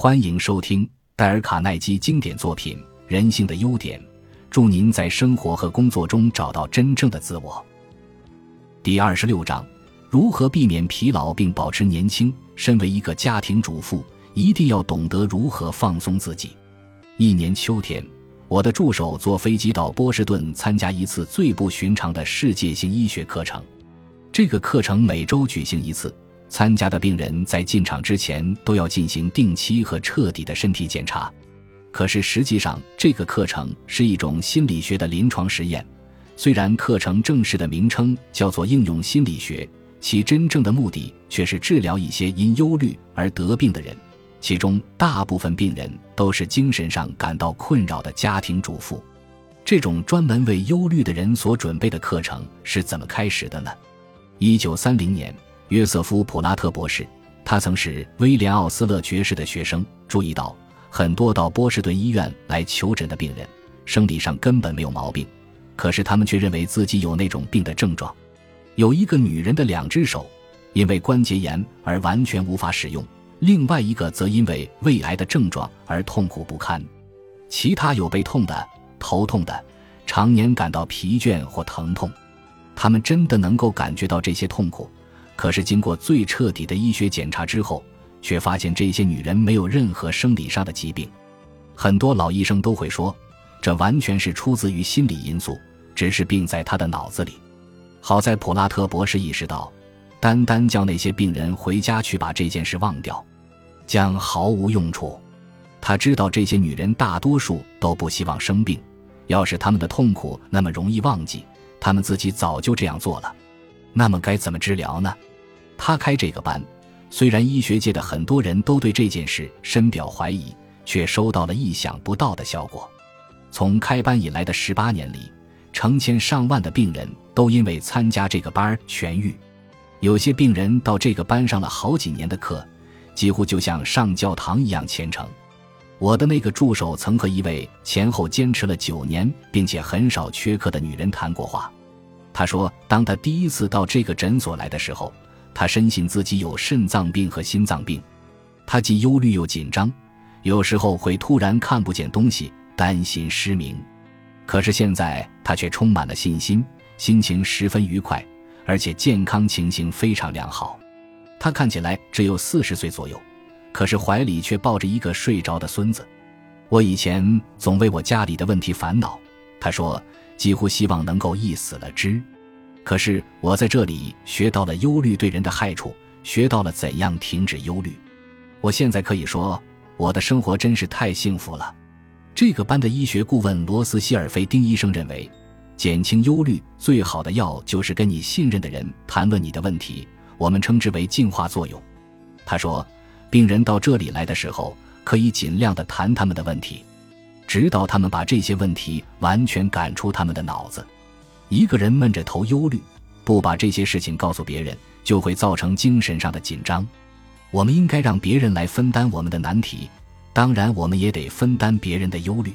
欢迎收听戴尔·卡耐基经典作品《人性的优点》，祝您在生活和工作中找到真正的自我。第二十六章：如何避免疲劳并保持年轻？身为一个家庭主妇，一定要懂得如何放松自己。一年秋天，我的助手坐飞机到波士顿参加一次最不寻常的世界性医学课程。这个课程每周举行一次。参加的病人在进场之前都要进行定期和彻底的身体检查。可是实际上，这个课程是一种心理学的临床实验。虽然课程正式的名称叫做应用心理学，其真正的目的却是治疗一些因忧虑而得病的人。其中大部分病人都是精神上感到困扰的家庭主妇。这种专门为忧虑的人所准备的课程是怎么开始的呢？一九三零年。约瑟夫·普拉特博士，他曾是威廉·奥斯勒爵士的学生。注意到，很多到波士顿医院来求诊的病人，生理上根本没有毛病，可是他们却认为自己有那种病的症状。有一个女人的两只手因为关节炎而完全无法使用，另外一个则因为胃癌的症状而痛苦不堪。其他有背痛的、头痛的，常年感到疲倦或疼痛。他们真的能够感觉到这些痛苦。可是，经过最彻底的医学检查之后，却发现这些女人没有任何生理上的疾病。很多老医生都会说，这完全是出自于心理因素，只是病在他的脑子里。好在普拉特博士意识到，单单叫那些病人回家去把这件事忘掉，将毫无用处。他知道这些女人大多数都不希望生病，要是他们的痛苦那么容易忘记，他们自己早就这样做了。那么该怎么治疗呢？他开这个班，虽然医学界的很多人都对这件事深表怀疑，却收到了意想不到的效果。从开班以来的十八年里，成千上万的病人都因为参加这个班痊愈。有些病人到这个班上了好几年的课，几乎就像上教堂一样虔诚。我的那个助手曾和一位前后坚持了九年并且很少缺课的女人谈过话。他说，当他第一次到这个诊所来的时候。他深信自己有肾脏病和心脏病，他既忧虑又紧张，有时候会突然看不见东西，担心失明。可是现在他却充满了信心，心情十分愉快，而且健康情形非常良好。他看起来只有四十岁左右，可是怀里却抱着一个睡着的孙子。我以前总为我家里的问题烦恼，他说，几乎希望能够一死了之。可是我在这里学到了忧虑对人的害处，学到了怎样停止忧虑。我现在可以说，我的生活真是太幸福了。这个班的医学顾问罗斯希尔菲丁医生认为，减轻忧虑最好的药就是跟你信任的人谈论你的问题，我们称之为净化作用。他说，病人到这里来的时候，可以尽量的谈他们的问题，直到他们把这些问题完全赶出他们的脑子。一个人闷着头忧虑，不把这些事情告诉别人，就会造成精神上的紧张。我们应该让别人来分担我们的难题，当然，我们也得分担别人的忧虑。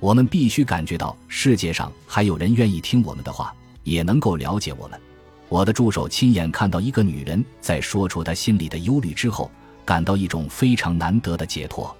我们必须感觉到世界上还有人愿意听我们的话，也能够了解我们。我的助手亲眼看到一个女人在说出她心里的忧虑之后，感到一种非常难得的解脱。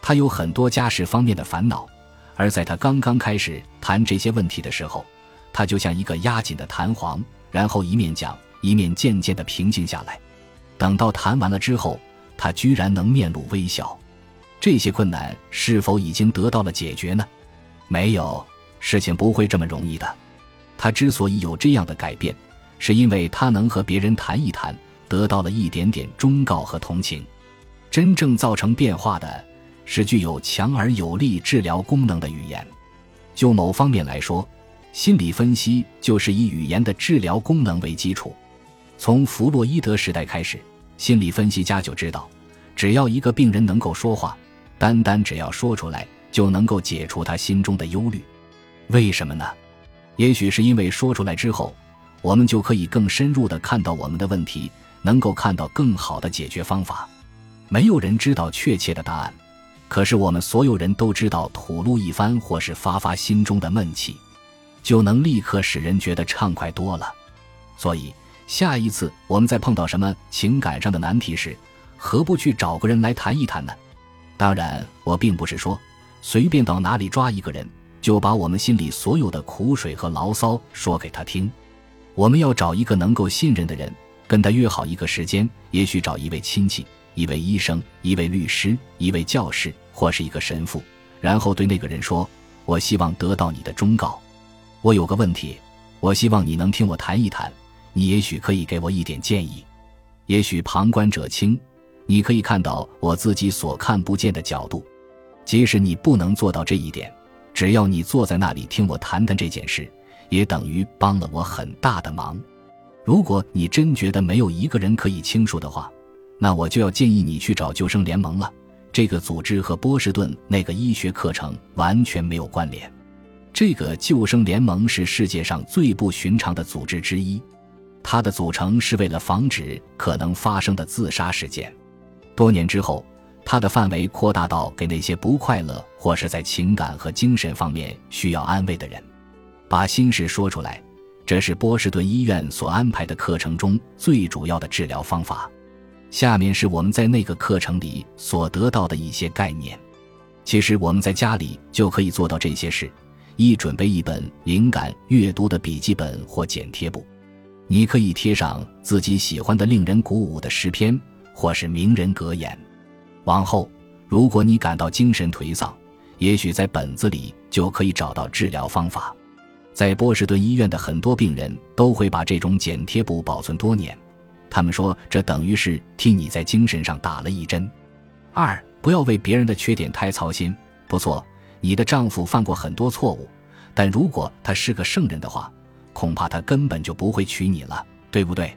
她有很多家事方面的烦恼，而在她刚刚开始谈这些问题的时候。他就像一个压紧的弹簧，然后一面讲，一面渐渐的平静下来。等到谈完了之后，他居然能面露微笑。这些困难是否已经得到了解决呢？没有，事情不会这么容易的。他之所以有这样的改变，是因为他能和别人谈一谈，得到了一点点忠告和同情。真正造成变化的是具有强而有力治疗功能的语言。就某方面来说。心理分析就是以语言的治疗功能为基础。从弗洛伊德时代开始，心理分析家就知道，只要一个病人能够说话，单单只要说出来，就能够解除他心中的忧虑。为什么呢？也许是因为说出来之后，我们就可以更深入地看到我们的问题，能够看到更好的解决方法。没有人知道确切的答案，可是我们所有人都知道吐露一番，或是发发心中的闷气。就能立刻使人觉得畅快多了，所以下一次我们再碰到什么情感上的难题时，何不去找个人来谈一谈呢？当然，我并不是说随便到哪里抓一个人，就把我们心里所有的苦水和牢骚说给他听。我们要找一个能够信任的人，跟他约好一个时间，也许找一位亲戚、一位医生、一位律师、一位教师，或是一个神父，然后对那个人说：“我希望得到你的忠告。我有个问题，我希望你能听我谈一谈。你也许可以给我一点建议。也许旁观者清。”你可以看到我自己所看不见的角度，即使你不能做到这一点，只要你坐在那里听我谈谈这件事，也等于帮了我很大的忙。如果你真觉得没有一个人可以倾诉的话，那我就要建议你去找救生联盟了。这个组织和波士顿那个医学课程完全没有关联。这个救生联盟是世界上最不寻常的组织之一，它的组成是为了防止可能发生的自杀事件。多年之后，它的范围扩大到给那些不快乐或是在情感和精神方面需要安慰的人，把心事说出来。这是波士顿医院所安排的课程中最主要的治疗方法。下面是我们在那个课程里所得到的一些概念。其实我们在家里就可以做到这些事：一、准备一本灵感阅读的笔记本或剪贴簿，你可以贴上自己喜欢的、令人鼓舞的诗篇。或是名人格言。往后，如果你感到精神颓丧，也许在本子里就可以找到治疗方法。在波士顿医院的很多病人都会把这种剪贴簿保存多年，他们说这等于是替你在精神上打了一针。二，不要为别人的缺点太操心。不错，你的丈夫犯过很多错误，但如果他是个圣人的话，恐怕他根本就不会娶你了，对不对？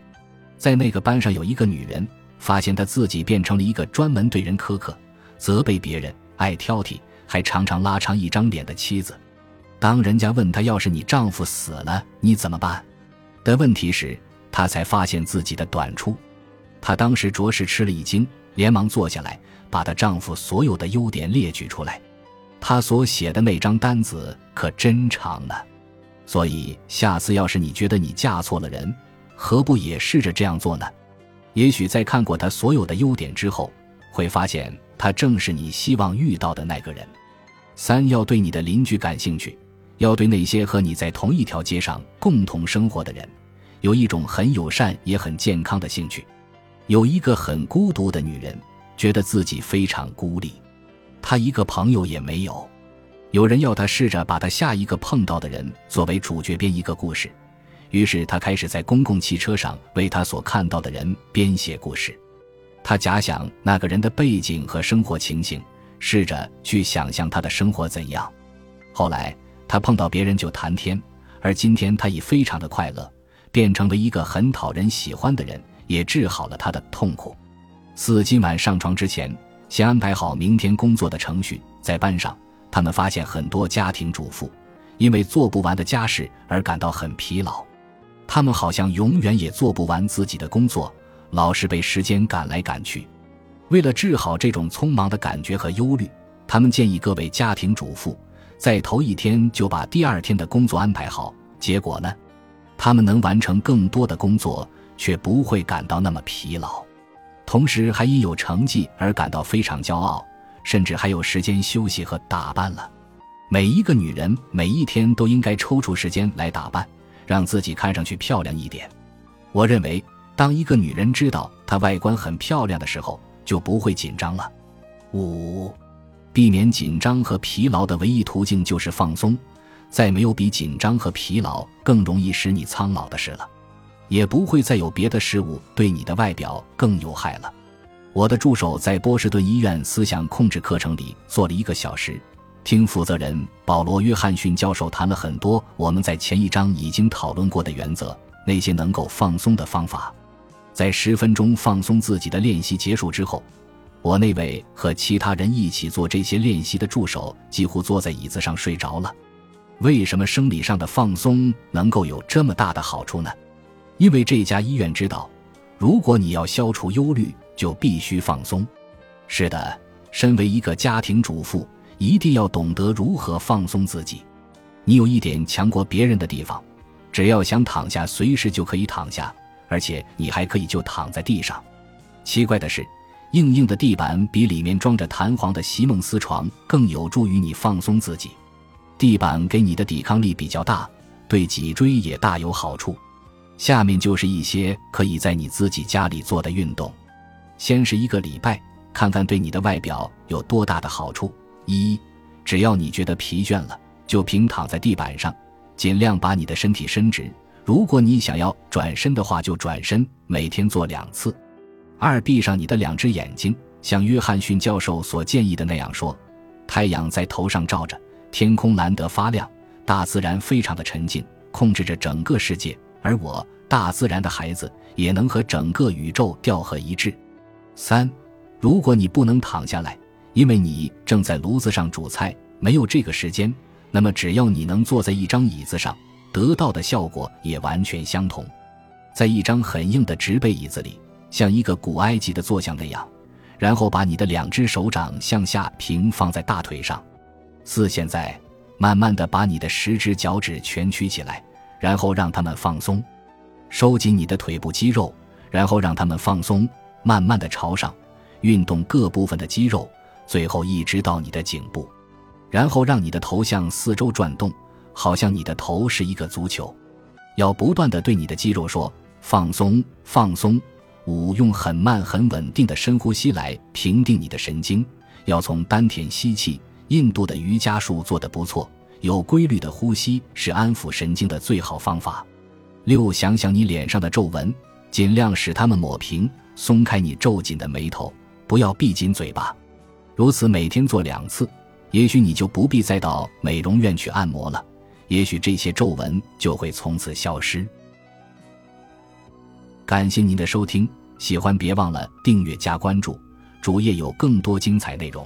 在那个班上有一个女人。发现她自己变成了一个专门对人苛刻、责备别人、爱挑剔，还常常拉长一张脸的妻子。当人家问她要是你丈夫死了你怎么办的问题时，她才发现自己的短处。她当时着实吃了一惊，连忙坐下来，把她丈夫所有的优点列举出来。他所写的那张单子可真长呢。所以下次要是你觉得你嫁错了人，何不也试着这样做呢？也许在看过他所有的优点之后，会发现他正是你希望遇到的那个人。三要对你的邻居感兴趣，要对那些和你在同一条街上共同生活的人，有一种很友善也很健康的兴趣。有一个很孤独的女人，觉得自己非常孤立，他一个朋友也没有。有人要他试着把他下一个碰到的人作为主角编一个故事。于是他开始在公共汽车上为他所看到的人编写故事。他假想那个人的背景和生活情形，试着去想象他的生活怎样。后来他碰到别人就谈天，而今天他已非常的快乐，变成了一个很讨人喜欢的人，也治好了他的痛苦。四今晚上床之前，先安排好明天工作的程序。在班上，他们发现很多家庭主妇因为做不完的家事而感到很疲劳。他们好像永远也做不完自己的工作，老是被时间赶来赶去。为了治好这种匆忙的感觉和忧虑，他们建议各位家庭主妇在头一天就把第二天的工作安排好。结果呢，他们能完成更多的工作，却不会感到那么疲劳，同时还因有成绩而感到非常骄傲，甚至还有时间休息和打扮了。每一个女人每一天都应该抽出时间来打扮。让自己看上去漂亮一点。我认为，当一个女人知道她外观很漂亮的时候，就不会紧张了。五，避免紧张和疲劳的唯一途径就是放松。再没有比紧张和疲劳更容易使你苍老的事了，也不会再有别的事物对你的外表更有害了。我的助手在波士顿医院思想控制课程里做了一个小时。听负责人保罗·约翰逊教授谈了很多我们在前一章已经讨论过的原则，那些能够放松的方法。在十分钟放松自己的练习结束之后，我那位和其他人一起做这些练习的助手几乎坐在椅子上睡着了。为什么生理上的放松能够有这么大的好处呢？因为这家医院知道，如果你要消除忧虑，就必须放松。是的，身为一个家庭主妇。一定要懂得如何放松自己。你有一点强过别人的地方，只要想躺下，随时就可以躺下，而且你还可以就躺在地上。奇怪的是，硬硬的地板比里面装着弹簧的席梦思床更有助于你放松自己。地板给你的抵抗力比较大，对脊椎也大有好处。下面就是一些可以在你自己家里做的运动。先是一个礼拜，看看对你的外表有多大的好处。一，只要你觉得疲倦了，就平躺在地板上，尽量把你的身体伸直。如果你想要转身的话，就转身，每天做两次。二，闭上你的两只眼睛，像约翰逊教授所建议的那样说：太阳在头上照着，天空蓝得发亮，大自然非常的沉静，控制着整个世界，而我，大自然的孩子，也能和整个宇宙调和一致。三，如果你不能躺下来，因为你正在炉子上煮菜，没有这个时间，那么只要你能坐在一张椅子上。得到的效果也完全相同，在一张很硬的直背椅子里，像一个古埃及的坐像那样，然后把你的两只手掌向下平放在大腿上。四，现在慢慢的把你的十只脚趾蜷曲起来，然后让他们放松，收紧你的腿部肌肉，然后让他们放松，慢慢的朝上，运动各部分的肌肉，最后一直到你的颈部，然后让你的头向四周转动。好像你的头是一个足球，要不断的对你的肌肉说放松放松。五用很慢很稳定的深呼吸来平定你的神经，要从丹田吸气。印度的瑜伽术做得不错，有规律的呼吸是安抚神经的最好方法。六想想你脸上的皱纹，尽量使它们抹平，松开你皱紧的眉头，不要闭紧嘴巴。如此每天做两次，也许你就不必再到美容院去按摩了。也许这些皱纹就会从此消失。感谢您的收听，喜欢别忘了订阅加关注，主页有更多精彩内容。